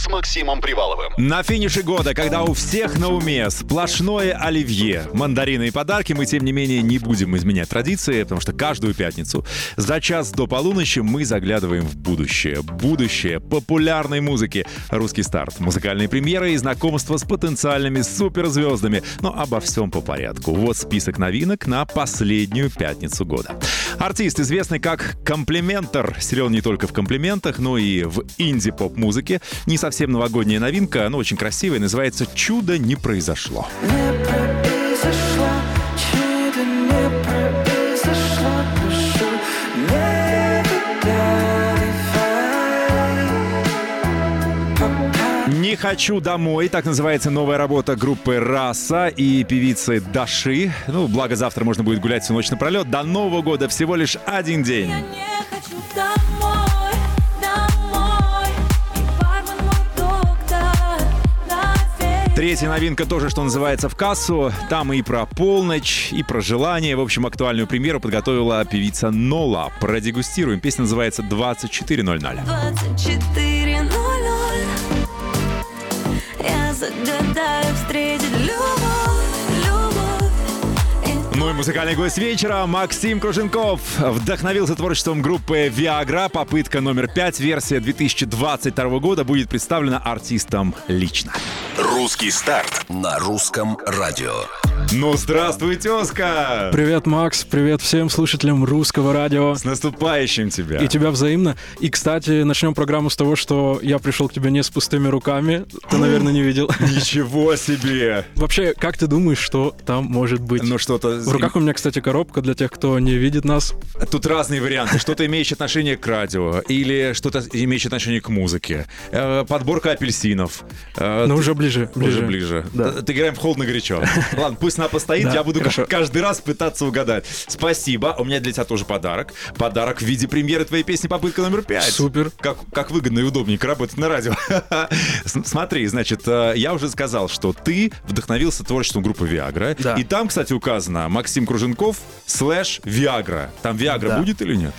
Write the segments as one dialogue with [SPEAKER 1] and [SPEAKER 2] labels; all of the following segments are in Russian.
[SPEAKER 1] С Максимом Приваловым.
[SPEAKER 2] На финише года, когда у всех на уме сплошное оливье, мандарины и подарки, мы, тем не менее, не будем изменять традиции, потому что каждую пятницу за час до полуночи мы заглядываем в будущее. Будущее популярной музыки. Русский старт. Музыкальные премьеры и знакомства с потенциальными суперзвездами. Но обо всем по порядку. Вот список новинок на последнюю пятницу года. Артист, известный как комплиментор, силен не только в комплиментах, но и в инди-поп-музыке. Не совсем новогодняя новинка, но очень красивая, называется «Чудо не произошло».
[SPEAKER 3] Не произошло, чудо не произошло, прошу, не выдавай. Пока
[SPEAKER 2] «Не хочу домой» — так называется новая работа группы «Раса» и певицы Даши. Ну, благо завтра можно будет гулять всю ночь напролет. До Нового года всего лишь один день. Третья новинка тоже, что называется, в кассу. Там и про полночь, и про желание. В общем, актуальную премьеру подготовила певица Нола. Продегустируем. Песня называется «24.00».
[SPEAKER 4] 24.00 Я загадаю встретить любовь, любовь И
[SPEAKER 2] Ну и музыкальный гость вечера Максим Круженков вдохновился творчеством группы Viagra. Попытка номер пять, версия 2022 года будет представлена артистом лично.
[SPEAKER 1] Русский старт на русском радио.
[SPEAKER 2] Ну, здравствуй, тезка!
[SPEAKER 5] Привет, Макс, привет всем слушателям русского радио.
[SPEAKER 2] С наступающим тебя!
[SPEAKER 5] И тебя взаимно. И, кстати, начнем программу с того, что я пришел к тебе не с пустыми руками. Ты, наверное, не видел.
[SPEAKER 2] Ничего себе!
[SPEAKER 5] Вообще, как ты думаешь, что там может быть?
[SPEAKER 2] Ну что-то...
[SPEAKER 5] В руках у меня, кстати, коробка для тех, кто не видит нас.
[SPEAKER 2] Тут разные варианты. Что-то имеющее отношение к радио, или что-то имеющее отношение к музыке. Э, Подборка апельсинов. Э, ты-
[SPEAKER 5] уже ближе.
[SPEAKER 2] Уже ближе. Ты играем в холодно-горячо. Ладно, пусть она постоит,
[SPEAKER 5] Да,
[SPEAKER 2] я буду
[SPEAKER 5] хорошо.
[SPEAKER 2] каждый раз пытаться угадать. Спасибо. У меня для тебя тоже подарок. Подарок в виде премьеры твоей песни «Попытка номер пять».
[SPEAKER 5] Супер.
[SPEAKER 2] Как, как выгодно и удобненько работать на радио. Смотри, значит, э, я уже сказал, что ты вдохновился творчеством группы Viagra.
[SPEAKER 5] Да.
[SPEAKER 2] И там, кстати, указано Максим Круженков слэш Viagra. Там Viagra
[SPEAKER 5] Да.
[SPEAKER 2] будет или нет?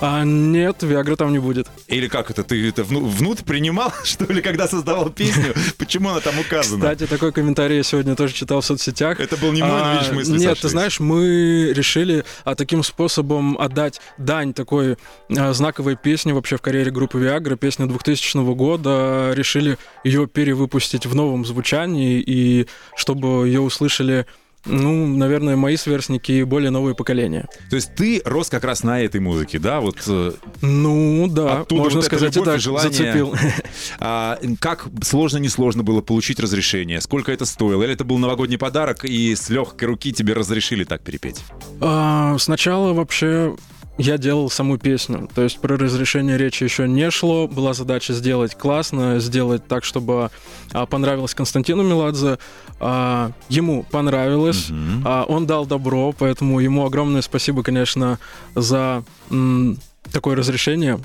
[SPEAKER 5] А нет, Виагры там не будет.
[SPEAKER 2] Или как это? Ты это вну- внутрь принимал, что ли, когда создавал песню? Почему она там указана?
[SPEAKER 5] Кстати, такой комментарий я сегодня тоже читал в соцсетях.
[SPEAKER 2] Это был не мой, но, видишь, мысли
[SPEAKER 5] Нет,
[SPEAKER 2] сошлись.
[SPEAKER 5] ты знаешь, мы решили а, таким способом отдать дань такой а, знаковой песне вообще в карьере группы Viagra, песня 2000 года. Решили ее перевыпустить в новом звучании, и чтобы ее услышали ну, наверное, мои сверстники и более новые поколения.
[SPEAKER 2] То есть ты рос как раз на этой музыке, да? Вот э,
[SPEAKER 5] Ну, да,
[SPEAKER 2] Оттуда
[SPEAKER 5] можно
[SPEAKER 2] вот
[SPEAKER 5] сказать, так,
[SPEAKER 2] желание.
[SPEAKER 5] зацепил.
[SPEAKER 2] а, как сложно, несложно было получить разрешение? Сколько это стоило? Или это был новогодний подарок, и с легкой руки тебе разрешили так перепеть?
[SPEAKER 5] А, Сначала вообще я делал саму песню. То есть про разрешение речи еще не шло. Была задача сделать классно, сделать так, чтобы а, понравилось Константину Меладзе. А, ему понравилось. А, он дал добро, поэтому ему огромное спасибо, конечно, за м, такое разрешение.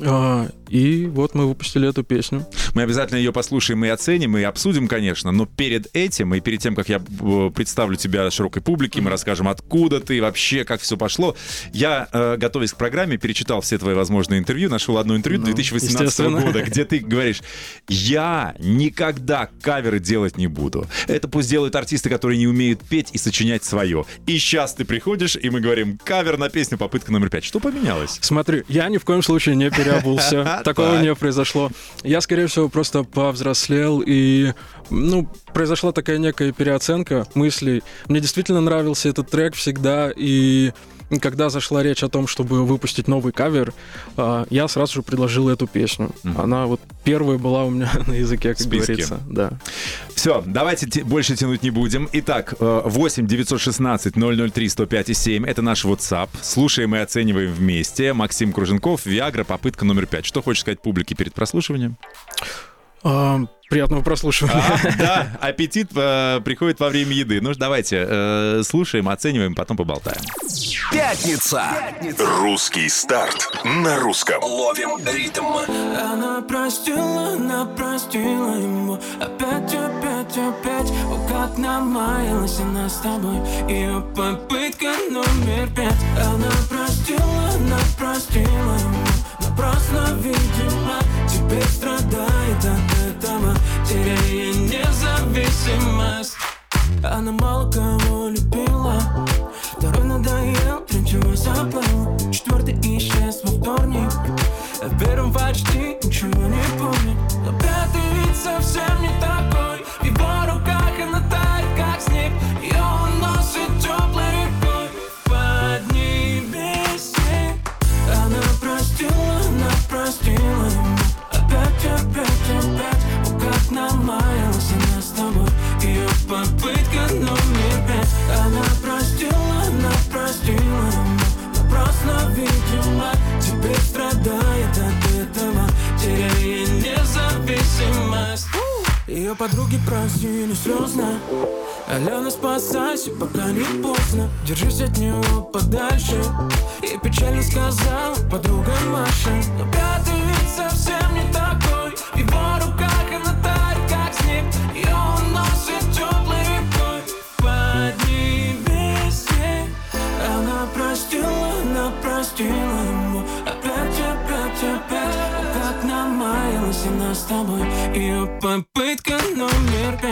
[SPEAKER 5] А, и вот мы выпустили эту песню.
[SPEAKER 2] Мы обязательно ее послушаем и оценим, и обсудим, конечно, но перед этим и перед тем, как я э, представлю тебя широкой публике, мы расскажем, откуда ты, вообще, как все пошло, я, э, готовясь к программе, перечитал все твои возможные интервью, нашел одно интервью
[SPEAKER 5] Ну,
[SPEAKER 2] 2018
[SPEAKER 5] естественно.
[SPEAKER 2] года, где ты говоришь, я никогда каверы делать не буду. Это пусть делают артисты, которые не умеют петь и сочинять свое. И сейчас ты приходишь, и мы говорим, кавер на песню «Попытка номер пять». Что поменялось?
[SPEAKER 5] Смотри, я ни в коем случае не переобулся. Такого
[SPEAKER 2] Так.
[SPEAKER 5] не произошло. Я, скорее всего, просто повзрослел и, ну, произошла такая некая переоценка мыслей. Мне действительно нравился этот трек всегда, и когда зашла речь о том, чтобы выпустить новый кавер, а, я сразу же предложил эту песню. Она вот первая была у меня на языке, как
[SPEAKER 2] списке.
[SPEAKER 5] говорится. Да.
[SPEAKER 2] Все, давайте те- больше тянуть не будем. Итак, э, 8 916 003 105 и 7 это наш WhatsApp. Слушаем и оцениваем вместе. Максим Круженков, Виагра, попытка номер пять. Что хочешь сказать публике перед прослушиванием?
[SPEAKER 5] Приятного прослушивания.
[SPEAKER 2] А, да, аппетит э, приходит во время еды. Ну, ж давайте э, слушаем, оцениваем, потом поболтаем.
[SPEAKER 1] Пятница. Русский старт на русском. Ловим ритм.
[SPEAKER 3] Она простила, она простила ему Опять, опять, опять О, как намаялась она с тобой Ее попытка номер пять Она простила, она простила ему Напрасно, видимо Теперь страдает от этого Теряя независимость. Она мало кого любила Второй надоел, третьего забыл. Четвертый исчез во вторник в первом почти ничего не помнит Но пятый ведь совсем не такой ее подруги просили слезно. Алена, спасайся, пока не поздно. Держись от него подальше. И печально сказала подруга Маша. Но пятый ведь тобой. Ее попытка номер пять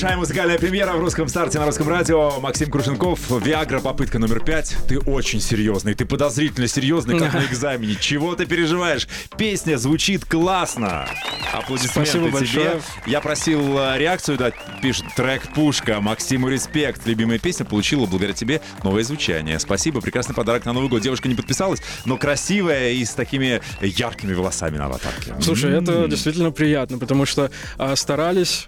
[SPEAKER 2] Большая музыкальная премьера в русском старте на русском радио. Максим Крушенков, Виагра, попытка номер пять. Ты очень серьезный, ты подозрительно серьезный, как на экзамене. Чего ты переживаешь? Песня звучит классно. Аплодисменты
[SPEAKER 5] Спасибо
[SPEAKER 2] тебе.
[SPEAKER 5] большое.
[SPEAKER 2] Я просил э, реакцию дать, пишет трек Пушка. Максиму респект. Любимая песня получила благодаря тебе новое звучание. Спасибо, прекрасный подарок на Новый год. Девушка не подписалась, но красивая и с такими яркими волосами на аватарке.
[SPEAKER 5] Слушай, это
[SPEAKER 2] М.
[SPEAKER 5] действительно приятно, потому что а, старались.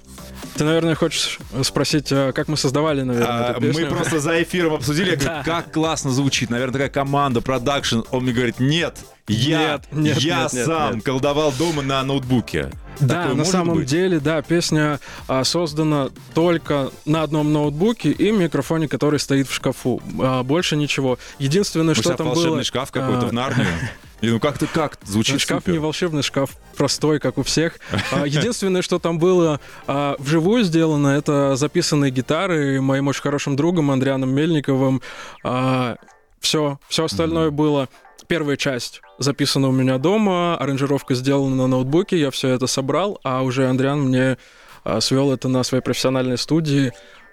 [SPEAKER 5] Ты, наверное, хочешь спросить, а, как мы создавали, наверное,
[SPEAKER 2] А,
[SPEAKER 5] эту
[SPEAKER 2] мы
[SPEAKER 5] песню?
[SPEAKER 2] просто за эфиром обсудили, я говорю, как классно звучит, наверное, такая команда, продакшн. Он мне говорит, нет, я,
[SPEAKER 5] Нет, нет,
[SPEAKER 2] я
[SPEAKER 5] нет, нет,
[SPEAKER 2] сам
[SPEAKER 5] нет.
[SPEAKER 2] колдовал дома на ноутбуке.
[SPEAKER 5] Да,
[SPEAKER 2] Такое
[SPEAKER 5] на самом
[SPEAKER 2] быть?
[SPEAKER 5] деле, да, песня а, создана только на одном ноутбуке и микрофоне, который стоит в шкафу. А, больше ничего. Единственное,
[SPEAKER 2] У
[SPEAKER 5] что там
[SPEAKER 2] волшебный
[SPEAKER 5] было...
[SPEAKER 2] шкаф какой-то
[SPEAKER 5] а,
[SPEAKER 2] в Нарнию. И ну как ты как? Звучит
[SPEAKER 5] шкаф
[SPEAKER 2] супер.
[SPEAKER 5] не волшебный, шкаф простой, как у всех. А, Единственное, что там было а, вживую сделано, это записанные гитары моим очень хорошим другом Андрианом Мельниковым. Все, все остальное было. Первая часть записана у меня дома, аранжировка сделана на ноутбуке, я все это собрал, а уже Андриан мне свел это на своей профессиональной студии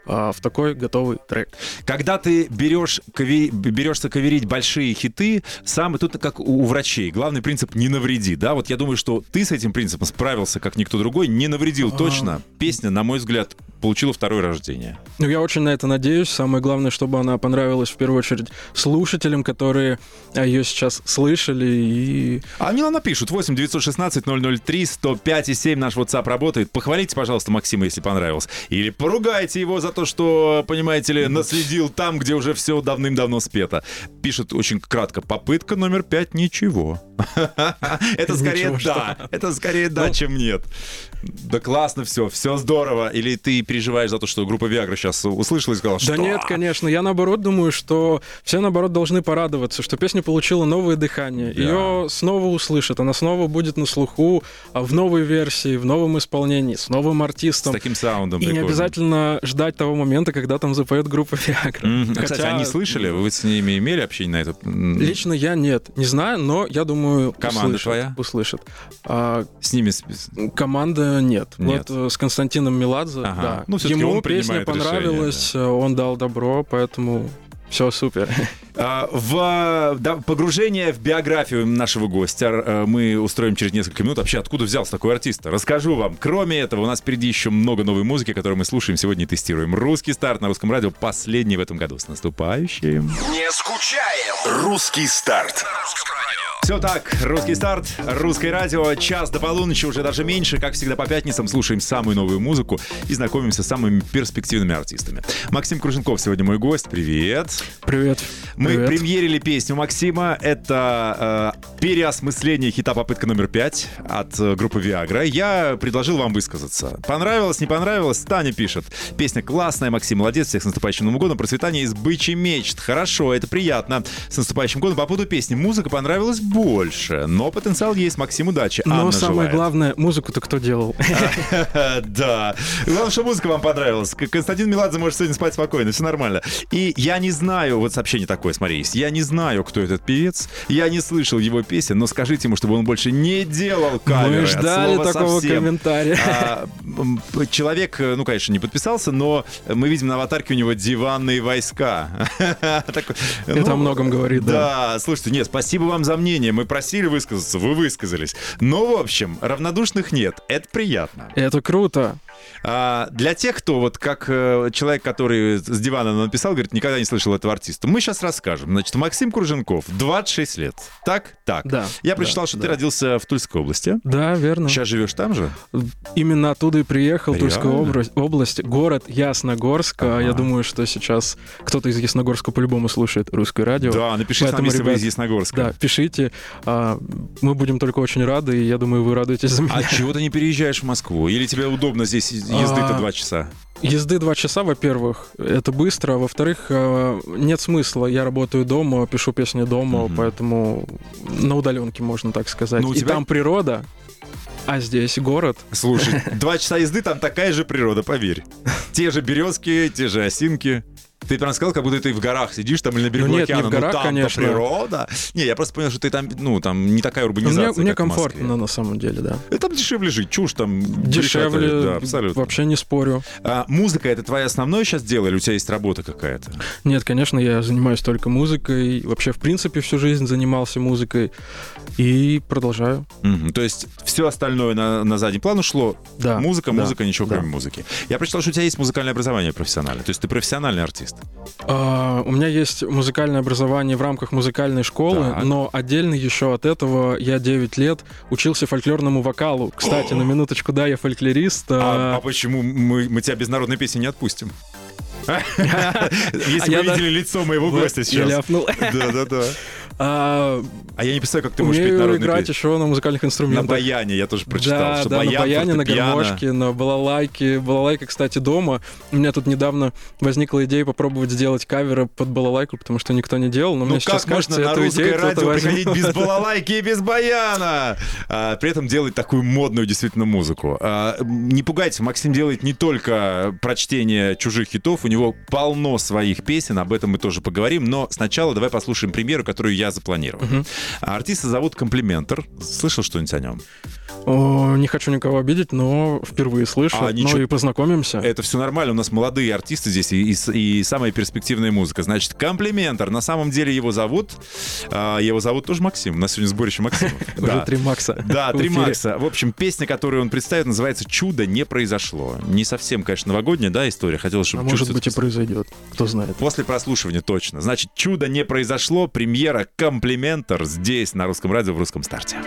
[SPEAKER 5] а, в такой готовый трек.
[SPEAKER 2] Когда ты берешь, кави- берешься каверить большие хиты, сам тут как у, у врачей. Главный принцип не навреди, да? Вот я думаю, что ты с этим принципом справился, как никто другой, не навредил точно. Песня, на мой взгляд, получила второе рождение.
[SPEAKER 5] Ну, я очень на это надеюсь. Самое главное, чтобы она понравилась в первую очередь слушателям, которые ее сейчас слышали. И
[SPEAKER 2] А они нам напишут 8 916 003 105 и 7 наш WhatsApp работает. Похвалите, пожалуйста, Максима, если понравилось. Или поругайте его за то, что, понимаете ли, наследил там, где уже все давным-давно спето. Пишет очень кратко. Попытка номер пять ничего. Это скорее да. Это скорее да, чем нет. Да классно все, все здорово. Или ты переживаешь за то, что группа Viagra сейчас услышала и сказала, что...
[SPEAKER 5] Да нет, конечно. Я наоборот думаю, что все наоборот должны порадоваться, что песня получила новое дыхание. Ее снова услышат, она снова будет на слуху а, в новой версии, в новом исполнении, с новым
[SPEAKER 2] С
[SPEAKER 5] артистом.
[SPEAKER 2] таким саундом
[SPEAKER 5] И не обязательно ждать того момента, когда там запоет группа Viagra.
[SPEAKER 2] А, Кстати, они слышали? Вы с ними имели общение на это?
[SPEAKER 5] Лично я нет, не знаю, но я думаю, думаю,
[SPEAKER 2] Команда
[SPEAKER 5] услышат,
[SPEAKER 2] твоя?
[SPEAKER 5] услышат. А,
[SPEAKER 2] С ними...
[SPEAKER 5] команда нет.
[SPEAKER 2] Нет.
[SPEAKER 5] Вот с Константином Меладзе,
[SPEAKER 2] Ага.
[SPEAKER 5] да.
[SPEAKER 2] Ну,
[SPEAKER 5] Ему
[SPEAKER 2] он
[SPEAKER 5] песня
[SPEAKER 2] принимает решение,
[SPEAKER 5] понравилась, э, он дал добро, поэтому все супер.
[SPEAKER 2] А, В да, погружение в биографию нашего гостя э, мы устроим через несколько минут. Вообще, откуда взялся такой артист? Расскажу вам. Кроме этого, у нас впереди еще много новой музыки, которую мы слушаем сегодня и тестируем. Русский старт на русском радио последний в этом году. С наступающим!
[SPEAKER 1] Не скучаем. Русский старт.
[SPEAKER 2] Все так, русский старт, русское радио, час до полуночи, уже даже меньше. Как всегда по пятницам слушаем самую новую музыку и знакомимся с самыми перспективными артистами. Максим Круженков сегодня мой гость, привет.
[SPEAKER 5] Привет.
[SPEAKER 2] Мы
[SPEAKER 5] Привет.
[SPEAKER 2] премьерили песню Максима. Это э, переосмысление хита «Попытка номер пять» от э, группы Viagra. Я предложил вам высказаться. Понравилось, не понравилось? Таня пишет. Песня классная, Максим, молодец. Всех с наступающим Новым годом. Процветание из бычий мечт. Хорошо, это приятно. С наступающим годом. По поводу песни. Музыка понравилась больше, но потенциал есть. Максим, удачи.
[SPEAKER 5] Но
[SPEAKER 2] Анна
[SPEAKER 5] самое
[SPEAKER 2] желает.
[SPEAKER 5] главное, музыку-то кто делал?
[SPEAKER 2] Да. Главное, что музыка вам понравилась. Константин Меладзе может сегодня спать спокойно, все нормально. И я не знаю, вот сообщение такое, смотри, есть. Я не знаю, кто этот певец. Я не слышал его песен, но скажите ему, чтобы он больше не делал каверы.
[SPEAKER 5] Мы ждали такого
[SPEAKER 2] совсем.
[SPEAKER 5] комментария.
[SPEAKER 2] А, человек, э, ну, конечно, не подписался, но мы видим на аватарке у него диванные войска.
[SPEAKER 5] Это
[SPEAKER 2] ну,
[SPEAKER 5] о многом говорит, да.
[SPEAKER 2] Да, слушайте, нет, спасибо вам за мнение. Мы просили высказаться, вы высказались. Но, в общем, равнодушных нет. Это приятно.
[SPEAKER 5] Это круто.
[SPEAKER 2] А, для тех, кто вот как э, человек, который с дивана написал, говорит, никогда не слышал этого артиста, мы сейчас расскажем. Значит, Максим Круженков, 26 лет. Так? Так.
[SPEAKER 5] Да,
[SPEAKER 2] Я
[SPEAKER 5] да,
[SPEAKER 2] прочитал, что ты
[SPEAKER 5] да.
[SPEAKER 2] родился в Тульской области.
[SPEAKER 5] Да, верно.
[SPEAKER 2] Сейчас живешь там же?
[SPEAKER 5] Именно оттуда и приехал, Тульская
[SPEAKER 2] Реально?
[SPEAKER 5] обра- область, город Ясногорск. А
[SPEAKER 2] Ага.
[SPEAKER 5] Я думаю, что сейчас кто-то из Ясногорска по-любому слушает русское радио.
[SPEAKER 2] Да, напишите нам,
[SPEAKER 5] Поэтому,
[SPEAKER 2] если вы
[SPEAKER 5] ребят,
[SPEAKER 2] из Ясногорска.
[SPEAKER 5] Да, пишите. А, Мы будем только очень рады, и я думаю, вы радуетесь за меня.
[SPEAKER 2] А чего ты не переезжаешь в Москву? Или тебе удобно здесь езды-то
[SPEAKER 5] А,
[SPEAKER 2] два часа?
[SPEAKER 5] Езды два часа, во-первых, это быстро, а во-вторых, э, нет смысла. Я работаю дома, пишу песни дома,
[SPEAKER 2] Мгм.
[SPEAKER 5] поэтому на удаленке, можно так сказать.
[SPEAKER 2] Ну, у
[SPEAKER 5] И
[SPEAKER 2] тебя-
[SPEAKER 5] там природа, а здесь город.
[SPEAKER 2] Слушай, два часа езды, там такая же природа, поверь. Те же березки, те же осинки. Ты прям сказал, как будто ты в горах сидишь там или на берегу
[SPEAKER 5] Ну нет, не
[SPEAKER 2] океана.
[SPEAKER 5] в горах,
[SPEAKER 2] там
[SPEAKER 5] конечно.
[SPEAKER 2] природа. Не, я просто понял, что ты там, ну, там не такая урбанизация,
[SPEAKER 5] Мне, мне
[SPEAKER 2] Москве.
[SPEAKER 5] комфортно на самом деле, да.
[SPEAKER 2] И там дешевле жить, чушь там.
[SPEAKER 5] Дешевле,
[SPEAKER 2] Да, абсолютно.
[SPEAKER 5] вообще не спорю.
[SPEAKER 2] А, музыка это твоя основное сейчас дело, или у тебя есть работа какая-то?
[SPEAKER 5] Нет, конечно, я занимаюсь только музыкой. Вообще, в принципе, всю жизнь занимался музыкой. И продолжаю.
[SPEAKER 2] Мгм, То есть все остальное на, на задний план ушло.
[SPEAKER 5] Да.
[SPEAKER 2] музыка,
[SPEAKER 5] да,
[SPEAKER 2] музыка, ничего
[SPEAKER 5] да.
[SPEAKER 2] кроме музыки. Я прочитал, что у тебя есть музыкальное образование профессиональное. То есть ты профессиональный артист.
[SPEAKER 5] А, у меня есть музыкальное образование в рамках музыкальной школы,
[SPEAKER 2] Так.
[SPEAKER 5] но отдельно еще от этого я 9 лет учился фольклорному вокалу. Кстати, на минуточку, да, я фольклорист.
[SPEAKER 2] А,
[SPEAKER 5] а,
[SPEAKER 2] а почему мы, мы тебя без народной песни не отпустим? Если вы видели лицо моего гостя сейчас. Да, да, да.
[SPEAKER 5] А,
[SPEAKER 2] А я не представляю, как ты можешь петь народную
[SPEAKER 5] играть
[SPEAKER 2] песню.
[SPEAKER 5] еще на музыкальных
[SPEAKER 2] На
[SPEAKER 5] инструментах.
[SPEAKER 2] баяне я тоже прочитал,
[SPEAKER 5] да,
[SPEAKER 2] что
[SPEAKER 5] да,
[SPEAKER 2] баян,
[SPEAKER 5] на баяне, на гармошке, на балалайке. Балалайка, кстати, дома. У меня тут недавно возникла идея попробовать сделать каверы под балалайку, потому что никто не делал. Но
[SPEAKER 2] Ну
[SPEAKER 5] мне сейчас
[SPEAKER 2] как можно
[SPEAKER 5] кажется,
[SPEAKER 2] на русское
[SPEAKER 5] идею
[SPEAKER 2] радио приходить без балалайки и без баяна? А, при этом делать такую модную действительно музыку. А, не пугайтесь, Максим делает не только прочтение чужих хитов, у него полно своих песен, об этом мы тоже поговорим, но сначала давай послушаем премьеру, которую я запланировал. А Артиста зовут Комплиментор. Слышал что-нибудь о нем?
[SPEAKER 5] О, не хочу никого обидеть, но впервые слышу.
[SPEAKER 2] А, ничего-
[SPEAKER 5] Ну и познакомимся.
[SPEAKER 2] Это все нормально, у нас молодые артисты здесь и, и- и самая перспективная музыка. Значит, комплиментор. На самом деле его зовут, а, его зовут тоже Максим. У нас сегодня сборище Максима.
[SPEAKER 5] Уже три Макса.
[SPEAKER 2] Да, три. Макса. В общем, песня, которую он представит, называется «Чудо не произошло». Не совсем, конечно, новогодняя, да, история. Хотелось,
[SPEAKER 5] А
[SPEAKER 2] чтобы
[SPEAKER 5] может
[SPEAKER 2] чувство-
[SPEAKER 5] быть и произойдет. Кто знает.
[SPEAKER 2] После прослушивания точно. Значит, чудо не произошло. Премьера «Комплиментор» здесь, на русском радио, в русском старте.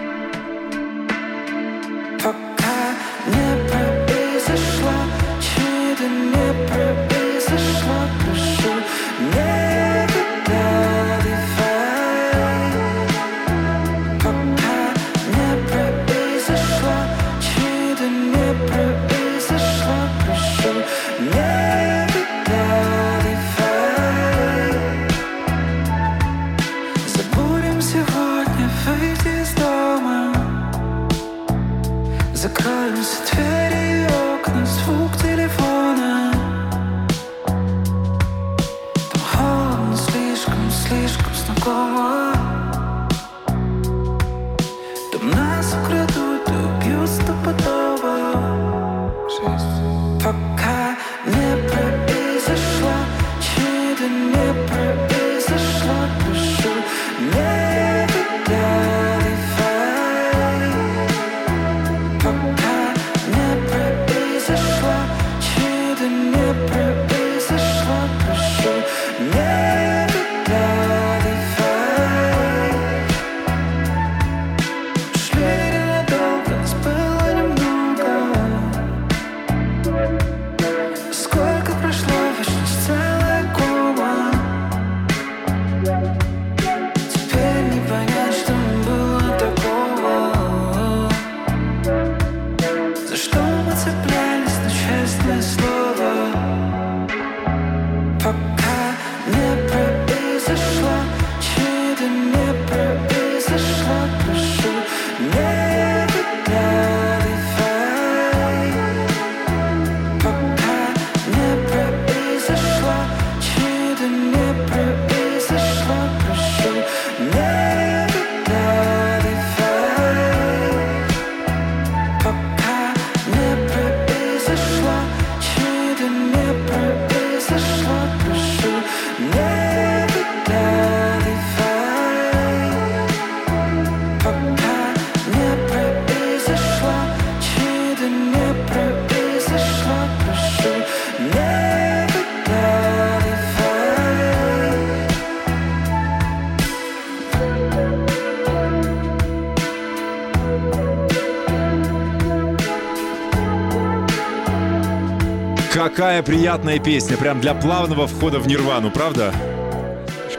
[SPEAKER 2] Какая приятная песня, прям для плавного входа в нирвану, правда?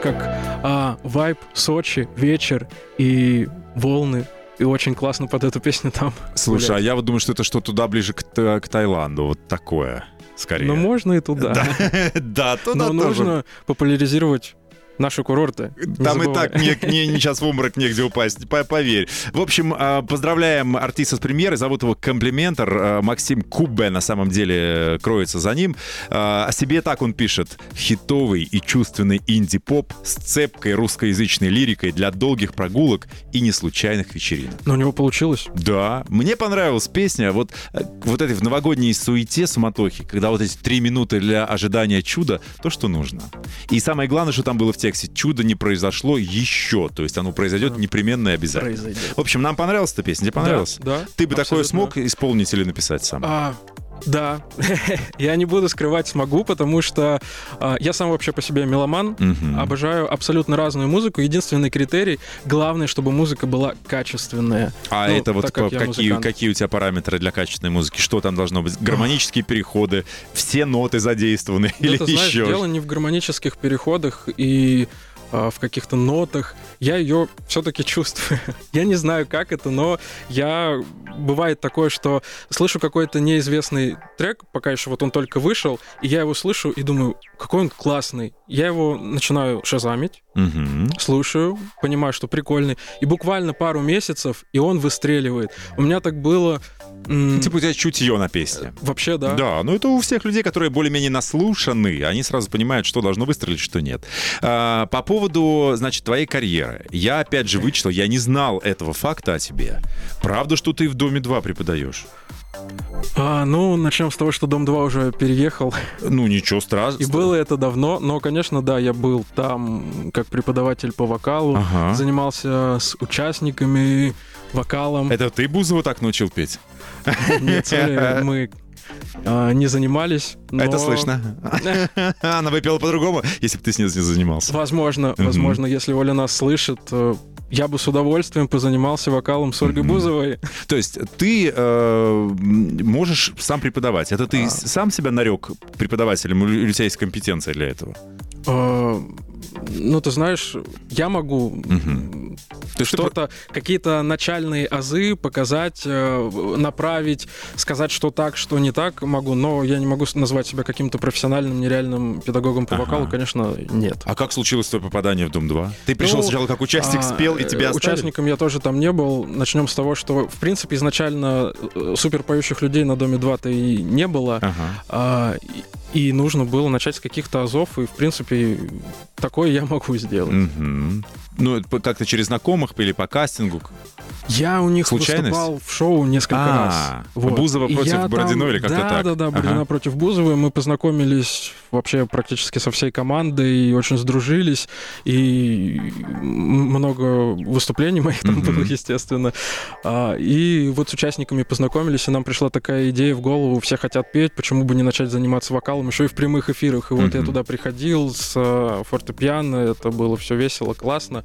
[SPEAKER 5] Как а, вайб, Сочи, вечер и волны. И очень классно под эту песню там.
[SPEAKER 2] Слушай, а
[SPEAKER 5] гулять.
[SPEAKER 2] я вот думаю, что это что туда ближе к, к Таиланду, вот такое, скорее.
[SPEAKER 5] Ну, можно и туда.
[SPEAKER 2] Да, туда
[SPEAKER 5] Но
[SPEAKER 2] тоже.
[SPEAKER 5] нужно популяризировать наши курорты. Не
[SPEAKER 2] Там и так мне, мне сейчас в обморок негде упасть, по- поверь. В общем, а, поздравляем артиста с премьерой. Зовут его Комплиментор. А, Максим Кубе на самом деле э, кроется за ним. А, О себе так он пишет. Хитовый и чувственный инди-поп с цепкой русскоязычной лирикой для долгих прогулок и неслучайных вечеринок.
[SPEAKER 5] Но у него получилось.
[SPEAKER 2] Да, мне понравилась песня. Вот, э, вот этой в новогодней суете, суматохе, когда вот эти три минуты для ожидания чуда, то, что нужно. И самое главное, что там было в тексте, чудо не произошло еще. То есть оно произойдет непременно и обязательно.
[SPEAKER 5] Произойдет.
[SPEAKER 2] В общем, нам понравилась эта песня? Тебе понравилась?
[SPEAKER 5] Да, да,
[SPEAKER 2] Ты бы такое смог исполнить или написать сам?
[SPEAKER 5] А, да, я не буду скрывать, смогу, потому что а, я сам вообще по себе меломан,
[SPEAKER 2] Мгм.
[SPEAKER 5] обожаю абсолютно разную музыку. Единственный критерий, главное, чтобы музыка была качественная.
[SPEAKER 2] А
[SPEAKER 5] Ну,
[SPEAKER 2] это вот
[SPEAKER 5] как
[SPEAKER 2] какие,
[SPEAKER 5] музыкант.
[SPEAKER 2] какие у тебя параметры для качественной музыки? Что там должно быть? Гармонические переходы, все ноты задействованы
[SPEAKER 5] Да
[SPEAKER 2] или
[SPEAKER 5] ты знаешь,
[SPEAKER 2] еще?
[SPEAKER 5] дело не в гармонических переходах и в каких-то нотах. Я ее все-таки чувствую. я не знаю, как это, но я... Бывает такое, что слышу какой-то неизвестный трек, пока еще вот он только вышел, и я его слышу и думаю, какой он классный. Я его начинаю шазамить,
[SPEAKER 2] Мгм.
[SPEAKER 5] слушаю, понимаю, что прикольный, и буквально пару месяцев, и он выстреливает. У меня так было... м,
[SPEAKER 2] Типа у тебя чутье на песне.
[SPEAKER 5] Вообще, да.
[SPEAKER 2] Да, ну это у всех людей, которые более-менее наслушаны, они сразу понимают, что должно выстрелить, что нет. А, по поводу, значит, твоей карьеры. Я опять же вычитал, я не знал этого факта о тебе. Правда, что ты в Доме 2 преподаешь?
[SPEAKER 5] А, ну, начнем с того, что Дом 2 уже переехал.
[SPEAKER 2] Ну, ничего страшного.
[SPEAKER 5] И было это давно, но, конечно, да, я был там как преподаватель по вокалу,
[SPEAKER 2] Ага.
[SPEAKER 5] занимался с участниками вокалом.
[SPEAKER 2] Это ты Бузову так научил петь?
[SPEAKER 5] Нет, sorry, мы а, не занимались. но-
[SPEAKER 2] Это слышно. Она бы пела по-другому, если бы ты с ней не занимался.
[SPEAKER 5] Возможно, возможно, если Оля нас слышит, э, я бы с удовольствием позанимался вокалом с Ольгой
[SPEAKER 2] Мгм.
[SPEAKER 5] Бузовой.
[SPEAKER 2] То есть ты э, можешь сам преподавать. Это ты
[SPEAKER 5] А.
[SPEAKER 2] сам себя нарек преподавателем или у тебя есть компетенция для этого?
[SPEAKER 5] Ну, ты знаешь, я могу
[SPEAKER 2] Мгм. То есть ты
[SPEAKER 5] что-то, какие-то начальные азы показать, э, направить, сказать, что так, что не так могу, но я не могу назвать себя каким-то профессиональным, нереальным педагогом по
[SPEAKER 2] Ага.
[SPEAKER 5] вокалу, конечно, нет.
[SPEAKER 2] А как случилось твое попадание в Дом-2? Ты пришел
[SPEAKER 5] Ну,
[SPEAKER 2] сначала как участник,
[SPEAKER 5] А,
[SPEAKER 2] спел, и тебя
[SPEAKER 5] э,
[SPEAKER 2] оставили?
[SPEAKER 5] Участником я тоже там не был. Начнем с того, что, в принципе, изначально э, супер поющих людей на Доме 2-то и не было.
[SPEAKER 2] Ага.
[SPEAKER 5] А, и, нужно было начать с каких-то азов, и, в принципе, такое я могу сделать.
[SPEAKER 2] Мгм. Ну, как-то через знакомых или по кастингу?
[SPEAKER 5] Я у них выступал в шоу несколько
[SPEAKER 2] А,
[SPEAKER 5] раз.
[SPEAKER 2] Бузова
[SPEAKER 5] И
[SPEAKER 2] против
[SPEAKER 5] там-
[SPEAKER 2] или как-то
[SPEAKER 5] да,
[SPEAKER 2] так?
[SPEAKER 5] Да, да,
[SPEAKER 2] Ага.
[SPEAKER 5] Бородина против Бузовой. Мы познакомились вообще практически со всей командой, и очень сдружились, и много выступлений моих там было, естественно. А, И вот с участниками познакомились, и нам пришла такая идея в голову, все хотят петь, почему бы не начать заниматься вокалом еще и в прямых эфирах. И вот я туда приходил с э, фортепиано, это было все весело, классно,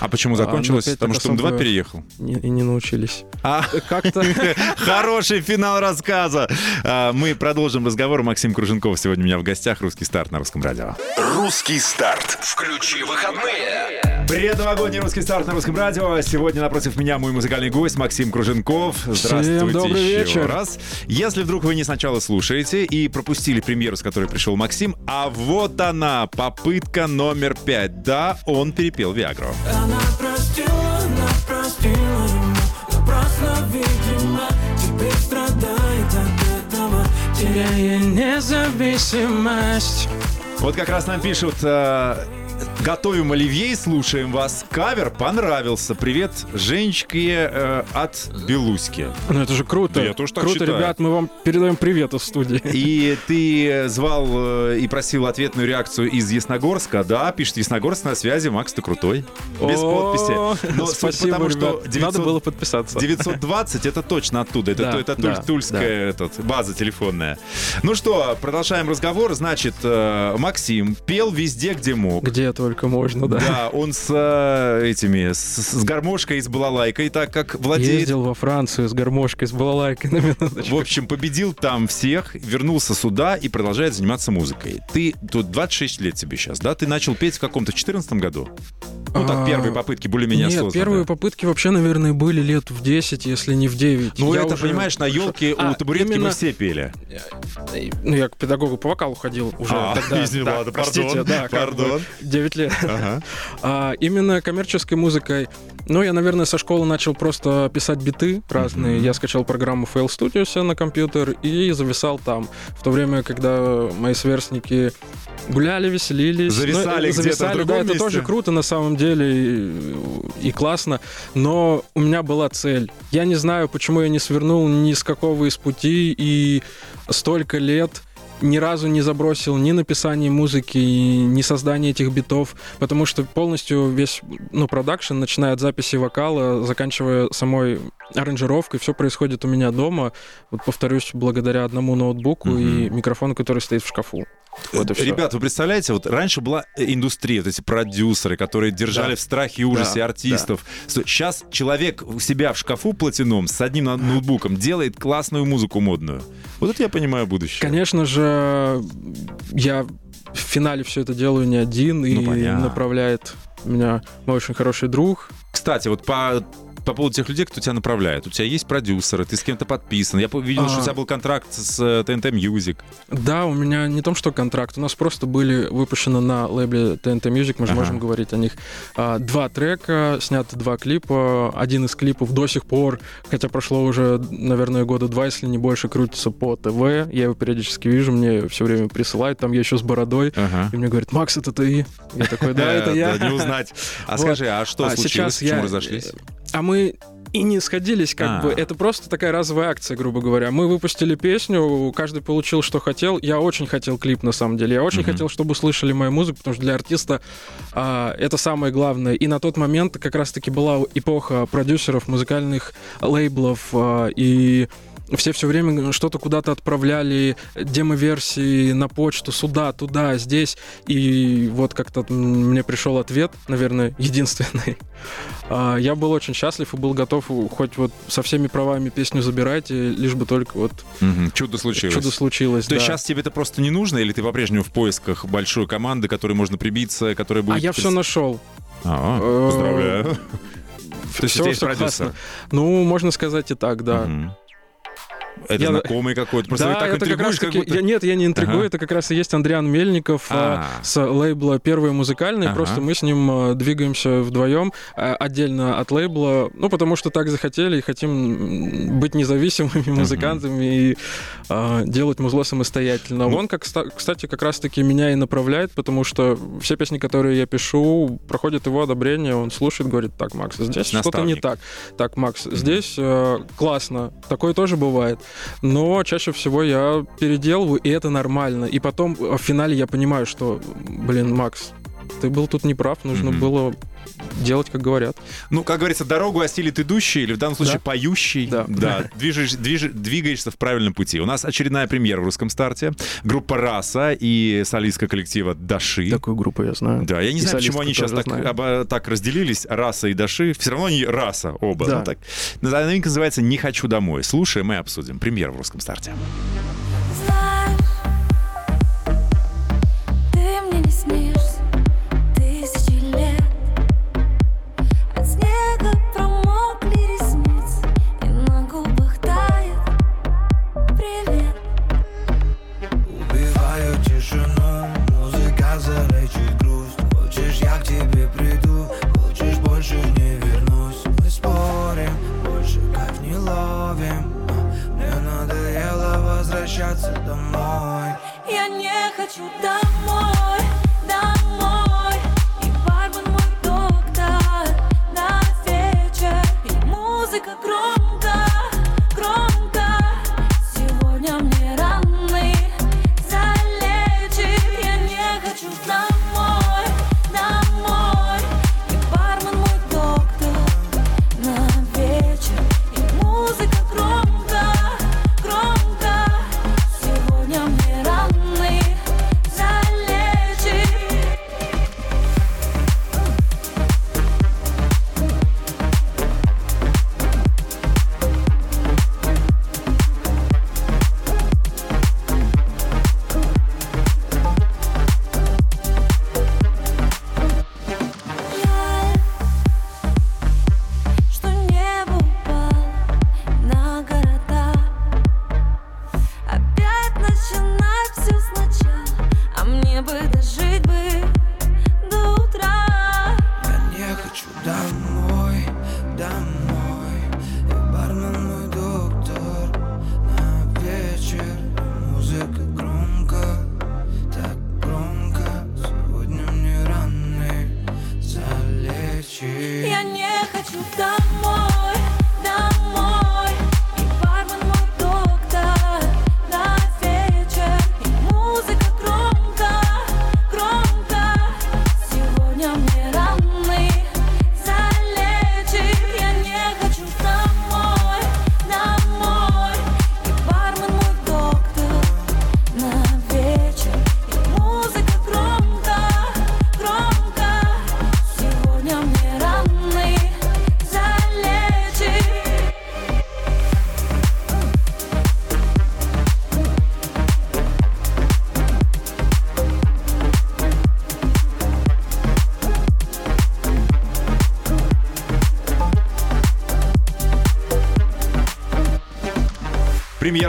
[SPEAKER 2] А почему
[SPEAKER 5] А,
[SPEAKER 2] закончилось?
[SPEAKER 5] ну, опять
[SPEAKER 2] Потому
[SPEAKER 5] так
[SPEAKER 2] что Дом-2
[SPEAKER 5] особо-
[SPEAKER 2] переехал.
[SPEAKER 5] и и не научились.
[SPEAKER 2] А,
[SPEAKER 5] Как-то...
[SPEAKER 2] Хороший финал рассказа. А, Мы продолжим разговор. Максим Круженков сегодня у меня в гостях. Русский старт на русском радио.
[SPEAKER 1] Русский старт. Включи выходные.
[SPEAKER 2] Предновогодний русский старт на русском радио. Сегодня напротив меня мой музыкальный гость Максим Круженков. Здравствуйте
[SPEAKER 5] добрый
[SPEAKER 2] еще
[SPEAKER 5] вечер.
[SPEAKER 2] раз. Если вдруг вы не сначала слушаете и пропустили премьеру, с которой пришел Максим, а вот она, попытка номер пять. Да, он перепел Виагру.
[SPEAKER 3] Она простила, она простила ему Напрасно, видимо, теперь страдает от этого Теряя независимость
[SPEAKER 2] Вот как раз нам пишут, э, готовим оливье и слушаем вас. Кавер понравился. Привет, Женечке э, от Белуськи.
[SPEAKER 5] Ну это же круто.
[SPEAKER 2] Да я тоже так
[SPEAKER 5] круто,
[SPEAKER 2] считаю.
[SPEAKER 5] ребят, мы вам передаем привет из студии.
[SPEAKER 2] И ты звал э, и просил ответную реакцию из Ясногорска. Да, пишет Ясногорск на связи. Макс, ты крутой. Без подписи. Но
[SPEAKER 5] Спасибо,
[SPEAKER 2] потому, что
[SPEAKER 5] ребят.
[SPEAKER 2] 900
[SPEAKER 5] Надо было подписаться.
[SPEAKER 2] 920 это точно оттуда. Это,
[SPEAKER 5] Да,
[SPEAKER 2] это
[SPEAKER 5] да,
[SPEAKER 2] туль- тульская этот, база телефонная. Ну что, продолжаем разговор. Значит, э, Максим пел везде, где мог.
[SPEAKER 5] Где это только можно, да.
[SPEAKER 2] Да, он с э, этими, с, с гармошкой и с балалайкой, так как владеет...
[SPEAKER 5] Ездил во Францию с гармошкой, с балалайкой на минуточку.
[SPEAKER 2] В общем, победил там всех, вернулся сюда и продолжает заниматься музыкой. Ты тут 26 лет тебе сейчас, да? Ты начал петь в каком-то 14 году? Ну, так,
[SPEAKER 5] А,
[SPEAKER 2] первые попытки более-менее
[SPEAKER 5] Нет, первые попытки вообще, наверное, были лет в 10, если не в 9.
[SPEAKER 2] Ну,
[SPEAKER 5] Я
[SPEAKER 2] это,
[SPEAKER 5] уже-
[SPEAKER 2] понимаешь, на елке у
[SPEAKER 5] А,
[SPEAKER 2] табуретки мы
[SPEAKER 5] именно-
[SPEAKER 2] все пели.
[SPEAKER 5] Ну, я к педагогу по вокалу ходил уже
[SPEAKER 2] А,
[SPEAKER 5] тогда.
[SPEAKER 2] извини,
[SPEAKER 5] Да,
[SPEAKER 2] ладно,
[SPEAKER 5] простите,
[SPEAKER 2] пардон,
[SPEAKER 5] да,
[SPEAKER 2] пардон.
[SPEAKER 5] 9 лет.
[SPEAKER 2] Ага.
[SPEAKER 5] А, именно коммерческой музыкой, ну, я, наверное, со школы начал просто писать биты разные. Я скачал программу Fail Studio себе на компьютер и зависал там. В то время, когда мои сверстники гуляли, веселились. Ну,
[SPEAKER 2] Зависали
[SPEAKER 5] э,
[SPEAKER 2] где-то в
[SPEAKER 5] зависали,
[SPEAKER 2] другом
[SPEAKER 5] да, это
[SPEAKER 2] месте.
[SPEAKER 5] тоже круто на самом деле и, и классно. Но у меня была цель. Я не знаю, почему я не свернул ни с какого из путей и столько лет ни разу не забросил ни написание музыки, ни создание этих битов, потому что полностью весь, ну, продакшн, начиная от записи вокала, заканчивая самой аранжировкой, все происходит у меня дома. Вот повторюсь, благодаря одному ноутбуку и микрофону, который стоит в шкафу. Вот и всё.
[SPEAKER 2] Ребят, вы представляете, вот раньше была э, индустрия, вот эти продюсеры, которые держали
[SPEAKER 5] Да.
[SPEAKER 2] в страхе и ужасе
[SPEAKER 5] Да,
[SPEAKER 2] артистов. Сейчас человек у себя в шкафу платином с одним ноутбуком делает классную музыку модную. Вот это я понимаю будущее.
[SPEAKER 5] Конечно же, я в финале все это делаю не один, и
[SPEAKER 2] Ну, понятно.
[SPEAKER 5] направляет меня мой очень хороший друг.
[SPEAKER 2] Кстати, вот по по поводу тех людей, кто тебя направляет. У тебя есть продюсеры, ты с кем-то подписан. Я видел, что у
[SPEAKER 5] А.
[SPEAKER 2] тебя был контракт с э, TNT Music.
[SPEAKER 5] Да, у меня не том, что контракт, у нас просто были выпущены на лейбле TNT Music, мы же
[SPEAKER 2] Ага.
[SPEAKER 5] можем говорить о них, а, два трека, сняты два клипа, один из клипов до сих пор, хотя прошло уже, наверное, года два, если не больше, крутится по ТВ, я его периодически вижу, мне все время присылают, там я еще с бородой,
[SPEAKER 2] Ага.
[SPEAKER 5] и мне говорят, Макс, это ты? Я такой, да, это
[SPEAKER 2] Э,
[SPEAKER 5] я.
[SPEAKER 2] Не узнать. А скажи, а что
[SPEAKER 5] А
[SPEAKER 2] случилось? Почему разошлись?
[SPEAKER 5] А мы и не сходились, как
[SPEAKER 2] А.
[SPEAKER 5] бы. Это просто такая разовая акция, грубо говоря. Мы выпустили песню, каждый получил, что хотел. Я очень хотел клип, на самом деле. Я очень
[SPEAKER 2] Мгм.
[SPEAKER 5] хотел, чтобы услышали мою музыку, потому что для артиста а, это самое главное. И на тот момент как раз-таки была эпоха продюсеров, музыкальных лейблов а, и все все время что-то куда-то отправляли, демо-версии на почту, сюда, туда, здесь. И вот как-то мне пришел ответ, наверное, единственный. А, Я был очень счастлив и был готов хоть вот со всеми правами песню забирать, и лишь бы только вот
[SPEAKER 2] Мгм. Чудо случилось.
[SPEAKER 5] чудо случилось.
[SPEAKER 2] То есть
[SPEAKER 5] да.
[SPEAKER 2] сейчас тебе это просто не нужно, или ты по-прежнему в поисках большой команды, которой можно прибиться, которая будет...
[SPEAKER 5] А я все нашел.
[SPEAKER 2] А,
[SPEAKER 5] Э,
[SPEAKER 2] поздравляю. То есть
[SPEAKER 5] Все,
[SPEAKER 2] есть
[SPEAKER 5] все
[SPEAKER 2] продюсер?
[SPEAKER 5] классно. Ну, можно сказать и так, да.
[SPEAKER 2] Мгм. Это
[SPEAKER 5] Я-
[SPEAKER 2] знакомый какой-то. Просто
[SPEAKER 5] да,
[SPEAKER 2] вы так
[SPEAKER 5] это как раз
[SPEAKER 2] интригуешь, как
[SPEAKER 5] таки...
[SPEAKER 2] будто...
[SPEAKER 5] я- нет, я не интригую,
[SPEAKER 2] Ага.
[SPEAKER 5] это как раз и есть Андриан Мельников а,
[SPEAKER 2] А.
[SPEAKER 5] с лейбла «Первый музыкальный». Просто мы с ним а, двигаемся вдвоем а, отдельно от лейбла, ну, потому что так захотели и хотим быть независимыми музыкантами и а, делать музло самостоятельно.
[SPEAKER 2] Ну-
[SPEAKER 5] Он, как, ста- кстати, как раз-таки меня и направляет, потому что все песни, которые я пишу, проходят его одобрение, он слушает, говорит, так, Макс, здесь что-то не так. Так, Макс, здесь э, классно, такое тоже бывает. Но чаще всего я переделываю, и это нормально. И потом э, в финале я понимаю, что, блин, Макс, ты был тут неправ, нужно
[SPEAKER 2] Мгм.
[SPEAKER 5] было делать, как говорят.
[SPEAKER 2] Ну, как говорится, дорогу осилит идущий, или в данном случае
[SPEAKER 5] Да.
[SPEAKER 2] поющий.
[SPEAKER 5] Да.
[SPEAKER 2] движешь- движ- двигаешься в правильном пути. У нас очередная премьера в русском старте. Группа «Раса» и солистка коллектива «Даши».
[SPEAKER 5] Такую группу я знаю.
[SPEAKER 2] Да, я не
[SPEAKER 5] И
[SPEAKER 2] знаю, почему они сейчас так, оба- так разделились, раса и Даши. Все равно они раса оба.
[SPEAKER 5] Да.
[SPEAKER 2] Ну, так. Новинка называется «Не хочу домой». Слушаем и обсудим. Премьера в русском старте.
[SPEAKER 4] Не хочу домой,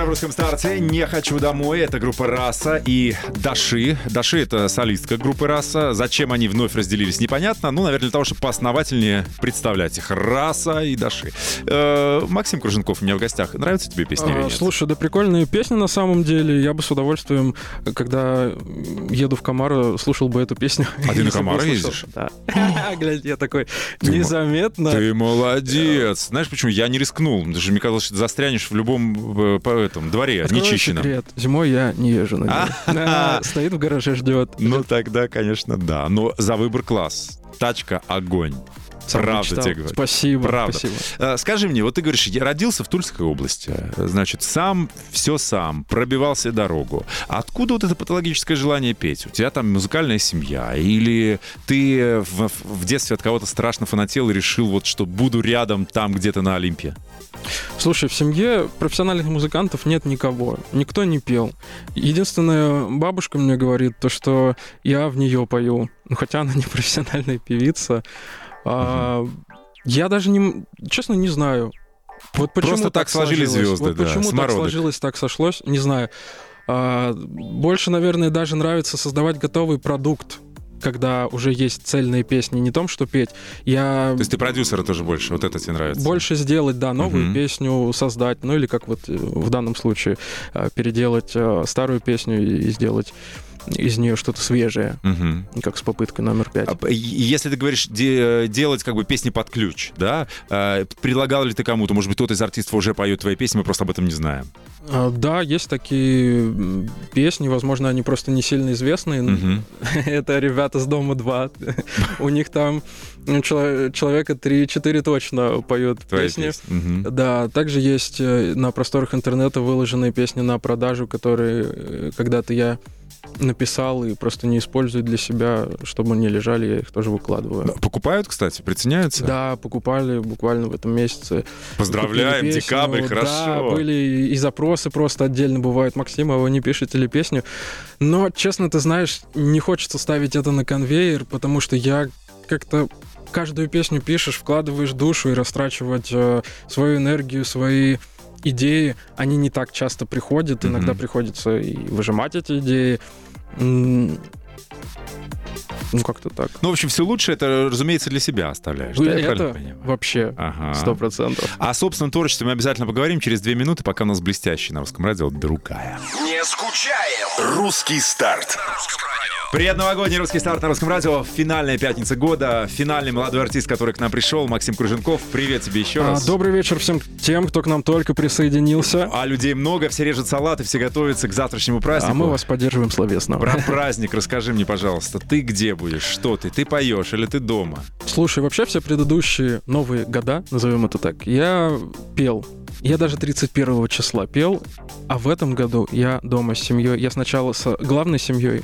[SPEAKER 2] в русском старте «Не хочу домой». Это группа «Раса» и «Даши». «Даши» — это солистка группы «Раса». Зачем они вновь разделились, непонятно. Ну, наверное, для того, чтобы поосновательнее представлять их. «Раса» и «Даши». Э, Максим Круженков у меня в гостях. Нравится тебе песня
[SPEAKER 5] А? Слушай, да прикольные песни на самом деле. Я бы с удовольствием, когда еду в Камару, слушал бы эту песню.
[SPEAKER 2] А ты на Камару ездишь?
[SPEAKER 5] Да. Глядь, я такой незаметно.
[SPEAKER 2] Ты молодец. Знаешь, почему? Я не рискнул. Даже мне казалось, что ты застрянешь в любом этом дворе,
[SPEAKER 5] Открою
[SPEAKER 2] нечищенном.
[SPEAKER 5] секрет. Зимой я не езжу на. Да, Стоит в гараже, ждет.
[SPEAKER 2] Ну, тогда, конечно, да. Но за выбор класс. Тачка — огонь.
[SPEAKER 5] Сам
[SPEAKER 2] Правда
[SPEAKER 5] мечтал.
[SPEAKER 2] тебе говорю.
[SPEAKER 5] Спасибо,
[SPEAKER 2] Правда.
[SPEAKER 5] спасибо.
[SPEAKER 2] Э, Скажи мне, вот ты говоришь, я родился в Тульской области, значит, сам, все сам, пробивал себе дорогу. Откуда вот это патологическое желание петь? У тебя там музыкальная семья? Или ты в, в детстве от кого-то страшно фанател и решил, вот, что буду рядом там где-то на Олимпе?
[SPEAKER 5] Слушай, в семье профессиональных музыкантов нет никого. Никто не пел. Единственная бабушка мне говорит то, что я в нее пою. Ну, хотя она не профессиональная певица. А, я даже не... Честно, не знаю. Вот почему
[SPEAKER 2] Просто так сложились
[SPEAKER 5] сложилось.
[SPEAKER 2] звезды,
[SPEAKER 5] Вот
[SPEAKER 2] да,
[SPEAKER 5] почему так
[SPEAKER 2] самородок.
[SPEAKER 5] сложилось, так сошлось, не знаю. А, больше, наверное, даже нравится создавать готовый продукт когда уже есть цельные песни, не том, что петь. Я
[SPEAKER 2] То есть ты продюсера тоже больше, вот это тебе нравится?
[SPEAKER 5] больше сделать, да, новую
[SPEAKER 2] Мгм.
[SPEAKER 5] песню создать, ну или как вот э, в данном случае э, переделать э, старую песню и сделать из нее что-то свежее,
[SPEAKER 2] Мгм.
[SPEAKER 5] как с попыткой номер пять.
[SPEAKER 2] А, Если ты говоришь де- делать как бы песни под ключ, да, предлагал ли ты кому-то, может быть, кто-то из артистов уже поет твои песни, мы просто об этом не знаем.
[SPEAKER 5] А, Да, есть такие песни, возможно, они просто не сильно известные.
[SPEAKER 2] Мгм.
[SPEAKER 5] Это ребята с Дома 2. У них там человека 3-4 точно поют
[SPEAKER 2] Твои
[SPEAKER 5] песни.
[SPEAKER 2] песни. Мгм.
[SPEAKER 5] Да, также есть э, на просторах интернета выложенные песни на продажу, которые э, когда-то я написал и просто не использую для себя, чтобы они лежали, я их тоже выкладываю.
[SPEAKER 2] Да, Покупают, кстати, приценяются?
[SPEAKER 5] Да, покупали буквально в этом месяце.
[SPEAKER 2] Поздравляем,
[SPEAKER 5] песню,
[SPEAKER 2] декабрь,
[SPEAKER 5] Да,
[SPEAKER 2] хорошо.
[SPEAKER 5] были и запросы просто отдельно бывают. Максим, а вы не пишете ли песню? Но, честно, ты знаешь, не хочется ставить это на конвейер, потому что я как-то каждую песню пишешь, вкладываешь душу и растрачивать э, свою энергию, свои идеи, они не так часто приходят,
[SPEAKER 2] Мгм.
[SPEAKER 5] иногда приходится и выжимать эти идеи. Ну, как-то так.
[SPEAKER 2] Ну, в общем, все лучше, это, разумеется, для себя оставляешь. да, я правильно
[SPEAKER 5] это
[SPEAKER 2] понимаю?
[SPEAKER 5] вообще
[SPEAKER 2] Ага.
[SPEAKER 5] сто процентов.
[SPEAKER 2] О собственном творчестве мы обязательно поговорим через две минуты, пока у нас блестящий на русском радио другая.
[SPEAKER 1] Не скучаем. Русский старт.
[SPEAKER 2] Предновогодний русский старт на русском радио. Финальная пятница года. Финальный молодой артист, который к нам пришел, Максим Круженков. Привет тебе еще
[SPEAKER 5] А,
[SPEAKER 2] раз.
[SPEAKER 5] Добрый вечер всем тем, кто к нам только присоединился.
[SPEAKER 2] А людей много, все режут салаты, все готовятся к завтрашнему празднику.
[SPEAKER 5] А мы вас поддерживаем словесно.
[SPEAKER 2] Про праздник расскажи мне, пожалуйста. Ты где будешь? Что ты? Ты поешь или ты дома?
[SPEAKER 5] Слушай, вообще все предыдущие новые года, назовем это так, я пел. Я даже 31 числа пел, а в этом году я дома с семьей. Я сначала с главной семьей,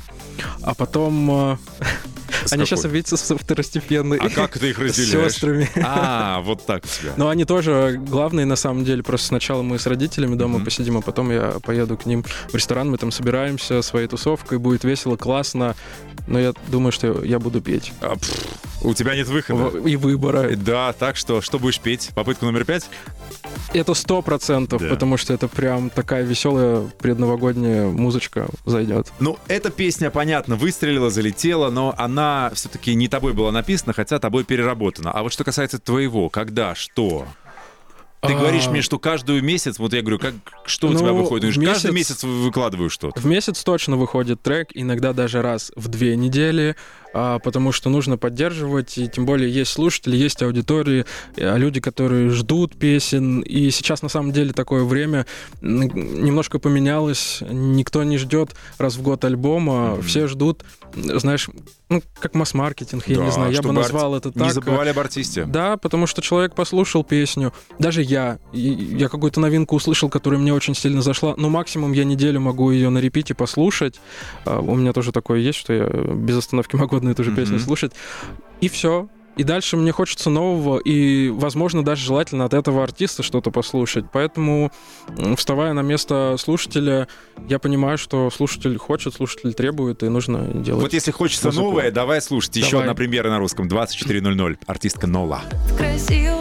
[SPEAKER 5] а потом... Они
[SPEAKER 2] какой?
[SPEAKER 5] сейчас видятся со второстепенной.
[SPEAKER 2] А как ты их разделяешь?
[SPEAKER 5] сестрами.
[SPEAKER 2] А, вот так у тебя.
[SPEAKER 5] Но они тоже главные на самом деле. Просто сначала мы с родителями дома
[SPEAKER 2] Мгм.
[SPEAKER 5] посидим, а потом я поеду к ним в ресторан. Мы там собираемся своей тусовкой, будет весело, классно. Но я думаю, что я буду петь.
[SPEAKER 2] А, пф, у тебя нет выхода.
[SPEAKER 5] И выбора.
[SPEAKER 2] Да, так что, что будешь петь? Попытка номер пять?
[SPEAKER 5] Это сто процентов,
[SPEAKER 2] Да.
[SPEAKER 5] потому что это прям такая веселая предновогодняя музычка зайдет.
[SPEAKER 2] Ну, эта песня, понятно, выстрелила, залетела, но она все-таки не тобой была написана, хотя тобой переработана. А вот что касается твоего, когда, что? Ты
[SPEAKER 5] А,
[SPEAKER 2] говоришь мне, что каждый месяц, вот я говорю, как, что у
[SPEAKER 5] Ну,
[SPEAKER 2] тебя выходит? Говоришь, каждый
[SPEAKER 5] месяц-
[SPEAKER 2] месяц вы- выкладываю что-то.
[SPEAKER 5] В месяц точно выходит трек, иногда даже раз в две недели. А, потому что нужно поддерживать, и тем более есть слушатели, есть аудитории, э, люди, которые ждут песен, и сейчас на самом деле такое время немножко поменялось, никто не ждет раз в год альбома,
[SPEAKER 2] Мгм.
[SPEAKER 5] все ждут, знаешь, ну, как масс-маркетинг, я
[SPEAKER 2] Да,
[SPEAKER 5] не знаю, я бы назвал это так.
[SPEAKER 2] Не забывали об артисте.
[SPEAKER 5] Да, потому что человек послушал песню, даже я, я какую-то новинку услышал, которая мне очень сильно зашла, но максимум я неделю могу ее на репите послушать. А, У меня тоже такое есть, что я без остановки могу одну и ту же песню
[SPEAKER 2] Мгм.
[SPEAKER 5] слушать. И все. И дальше мне хочется нового, и, возможно, даже желательно от этого артиста что-то послушать. Поэтому, вставая на место слушателя, я понимаю, что слушатель хочет, слушатель требует, и нужно делать.
[SPEAKER 2] Вот если хочется
[SPEAKER 5] музыку.
[SPEAKER 2] новое, давай слушать. Еще
[SPEAKER 5] Давай.
[SPEAKER 2] одна премьера на русском. 24.00. Артистка Нола.
[SPEAKER 4] Красиво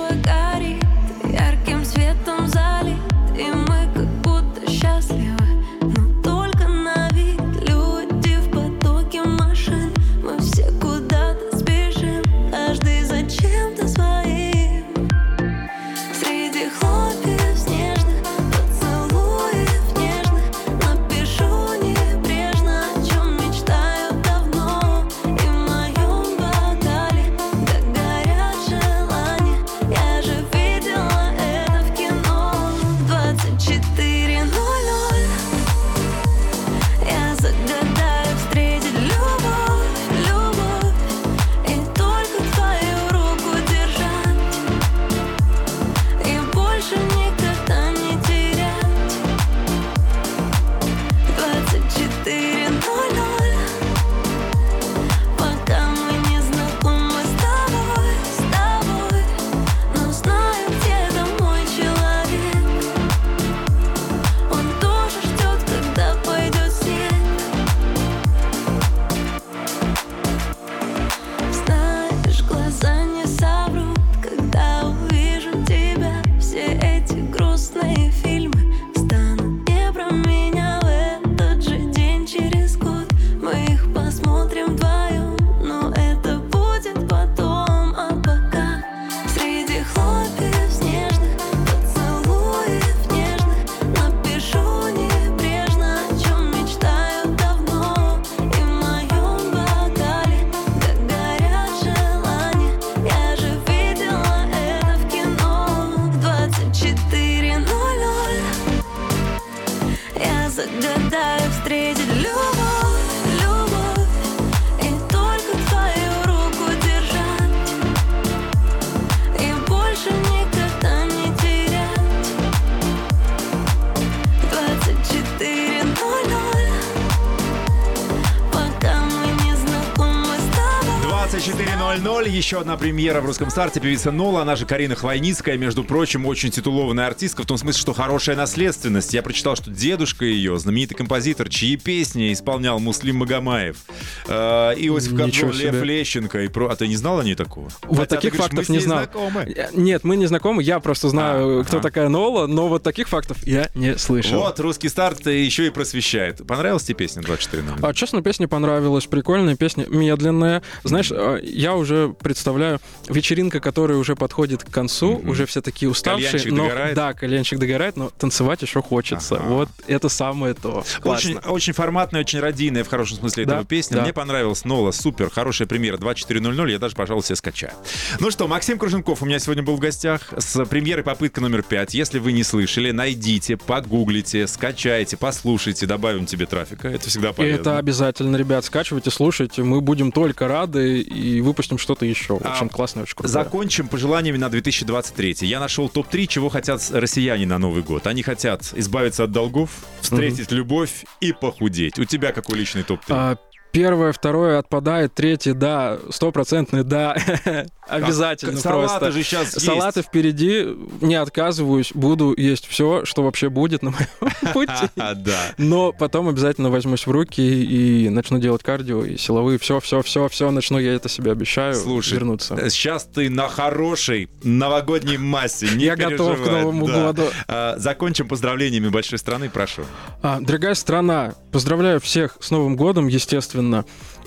[SPEAKER 2] Еще одна премьера в русском старте. Певица Нола, она же Карина Хвойницкая. Между прочим, очень титулованная артистка. В том смысле, что хорошая наследственность. Я прочитал, что дедушка ее, знаменитый композитор, чьи песни исполнял Муслим Магомаев. Э, Иосиф Кобзон, Лев. Лещенко. И про... А ты не знал о ней такого?
[SPEAKER 5] Вот
[SPEAKER 2] Хотя
[SPEAKER 5] таких
[SPEAKER 2] говоришь,
[SPEAKER 5] фактов не знал.
[SPEAKER 2] знакомы.
[SPEAKER 5] Э, Нет, мы не знакомы, я просто знаю,
[SPEAKER 2] А,
[SPEAKER 5] кто
[SPEAKER 2] ага.
[SPEAKER 5] такая Нола, но вот таких фактов я не слышал.
[SPEAKER 2] Вот, русский старт еще и просвещает. Понравилась тебе песня 24.00?
[SPEAKER 5] А, честно, песня понравилась, прикольная песня, медленная. Знаешь, а, я уже представляю вечеринка, которая уже подходит к концу,
[SPEAKER 2] Мгм.
[SPEAKER 5] уже все такие уставшие.
[SPEAKER 2] Кальянчик
[SPEAKER 5] но,
[SPEAKER 2] догорает?
[SPEAKER 5] Да, кальянчик догорает, но танцевать еще хочется.
[SPEAKER 2] Ага.
[SPEAKER 5] Вот это самое то. Классно.
[SPEAKER 2] Очень, очень форматная, очень радийная в хорошем смысле
[SPEAKER 5] Да,
[SPEAKER 2] этого песня.
[SPEAKER 5] да.
[SPEAKER 2] Мне понравилась Нола, супер, хорошая премьера 24.00, я даже, пожалуй, себе скачаю. Ну что, Максим Круженков у меня сегодня был в гостях с премьерой попытка номер 5. Если вы не слышали, найдите, погуглите, скачайте, послушайте, добавим тебе трафика. Это всегда
[SPEAKER 5] И
[SPEAKER 2] полезно.
[SPEAKER 5] это обязательно, ребят, скачивайте, слушайте. Мы будем только рады и выпустим что-то еще. В общем,
[SPEAKER 2] А,
[SPEAKER 5] классно, очень круто.
[SPEAKER 2] Закончим пожеланиями на 2023. Я нашел топ-3, чего хотят россияне на Новый год. Они хотят избавиться от долгов, встретить любовь и похудеть. У тебя какой личный топ-3?
[SPEAKER 5] Первое, второе отпадает, третье, да, стопроцентный, да, обязательно
[SPEAKER 2] Салаты
[SPEAKER 5] просто.
[SPEAKER 2] же сейчас
[SPEAKER 5] Салаты впереди, не отказываюсь, буду есть все, что вообще будет на моем пути.
[SPEAKER 2] Да.
[SPEAKER 5] Но потом обязательно возьмусь в руки и начну делать кардио и силовые. Все, все, все, все начну, я это себе обещаю
[SPEAKER 2] Слушай,
[SPEAKER 5] вернуться.
[SPEAKER 2] Сейчас ты на хорошей новогодней массе. Не
[SPEAKER 5] Я готов к Новому
[SPEAKER 2] да.
[SPEAKER 5] году.
[SPEAKER 2] А, Закончим поздравлениями большой страны, прошу.
[SPEAKER 5] А, дорогая страна, поздравляю всех с Новым годом, естественно.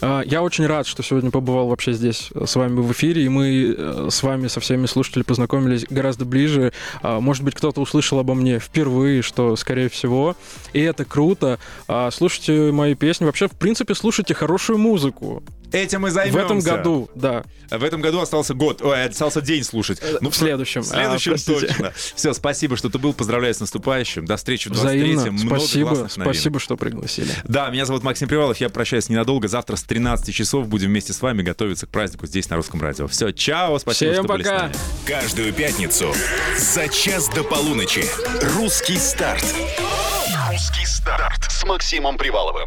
[SPEAKER 5] А, я очень рад, что сегодня побывал вообще здесь э, с вами в эфире, и мы э, с вами, со всеми слушателями познакомились гораздо ближе. А, может быть, кто-то услышал обо мне впервые, что, скорее всего, и это круто. А, слушайте мои песни. Вообще, в принципе, слушайте хорошую музыку.
[SPEAKER 2] Этим мы
[SPEAKER 5] В
[SPEAKER 2] займемся.
[SPEAKER 5] этом году, да.
[SPEAKER 2] В этом году остался год, ой, остался день слушать.
[SPEAKER 5] в следующем.
[SPEAKER 2] В следующем
[SPEAKER 5] А, простите.
[SPEAKER 2] точно. Все, спасибо, что ты был. Поздравляю с наступающим. До встречи в 23-м.
[SPEAKER 5] Взаимно.
[SPEAKER 2] Много
[SPEAKER 5] Спасибо.
[SPEAKER 2] классных новинок.
[SPEAKER 5] Спасибо, что пригласили.
[SPEAKER 2] Да, меня зовут Максим Привалов. Я прощаюсь ненадолго. Завтра с 13 часов будем вместе с вами готовиться к празднику здесь на Русском радио. Все, чао. Спасибо,
[SPEAKER 5] Всем
[SPEAKER 2] что были с
[SPEAKER 5] пока.
[SPEAKER 2] нами.
[SPEAKER 1] Каждую пятницу за час до полуночи. Русский старт. Русский старт с Максимом Приваловым.